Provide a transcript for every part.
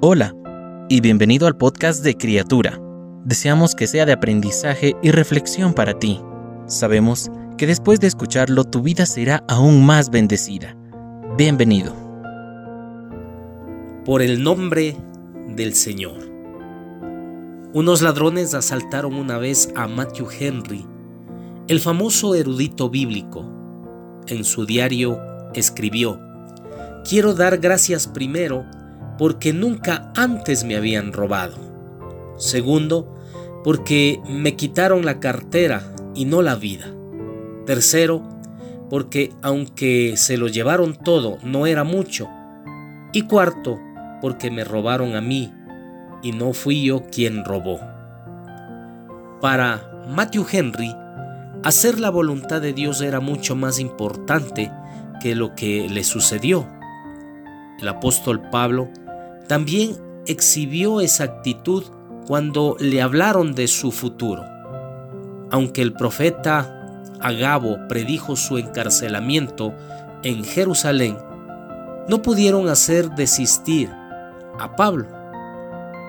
Hola y bienvenido al podcast de Criatura. Deseamos que sea de aprendizaje y reflexión para ti. Sabemos que después de escucharlo tu vida será aún más bendecida. Bienvenido. Por el nombre del Señor. Unos ladrones asaltaron una vez a Matthew Henry, el famoso erudito bíblico. En su diario escribió, Quiero dar gracias primero porque nunca antes me habían robado. Segundo, porque me quitaron la cartera y no la vida. Tercero, porque aunque se lo llevaron todo, no era mucho. Y cuarto, porque me robaron a mí y no fui yo quien robó. Para Matthew Henry, hacer la voluntad de Dios era mucho más importante que lo que le sucedió. El apóstol Pablo también exhibió esa actitud cuando le hablaron de su futuro. Aunque el profeta Agabo predijo su encarcelamiento en Jerusalén, no pudieron hacer desistir a Pablo.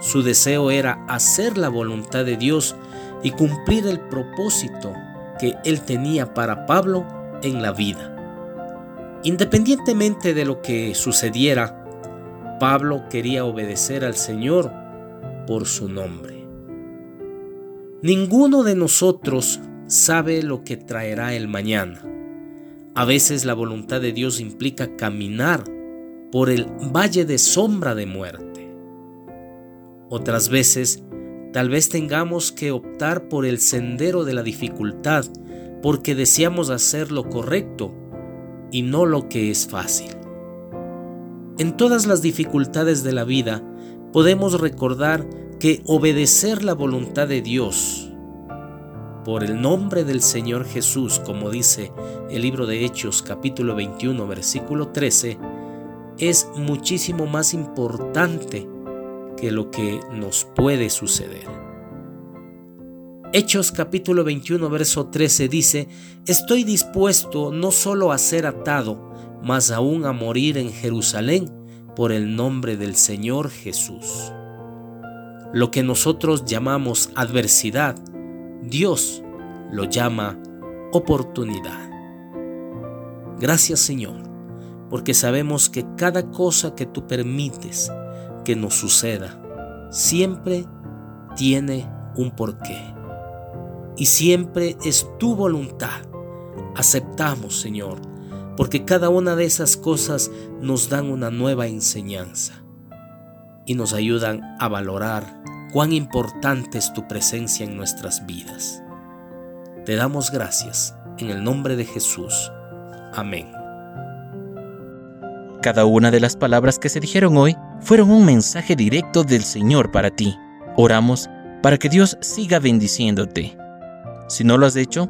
Su deseo era hacer la voluntad de Dios y cumplir el propósito que él tenía para Pablo en la vida. Independientemente de lo que sucediera, Pablo quería obedecer al Señor por su nombre. Ninguno de nosotros sabe lo que traerá el mañana. A veces la voluntad de Dios implica caminar por el valle de sombra de muerte. Otras veces, tal vez tengamos que optar por el sendero de la dificultad porque deseamos hacer lo correcto y no lo que es fácil. En todas las dificultades de la vida podemos recordar que obedecer la voluntad de Dios por el nombre del Señor Jesús, como dice el libro de Hechos capítulo 21 versículo 13, es muchísimo más importante que lo que nos puede suceder. Hechos capítulo 21 verso 13 dice, estoy dispuesto no solo a ser atado, más aún a morir en Jerusalén por el nombre del Señor Jesús. Lo que nosotros llamamos adversidad, Dios lo llama oportunidad. Gracias Señor, porque sabemos que cada cosa que tú permites que nos suceda, siempre tiene un porqué. Y siempre es tu voluntad. Aceptamos, Señor, porque cada una de esas cosas nos dan una nueva enseñanza y nos ayudan a valorar cuán importante es tu presencia en nuestras vidas. Te damos gracias en el nombre de Jesús. Amén. Cada una de las palabras que se dijeron hoy fueron un mensaje directo del Señor para ti. Oramos para que Dios siga bendiciéndote. Si no lo has hecho,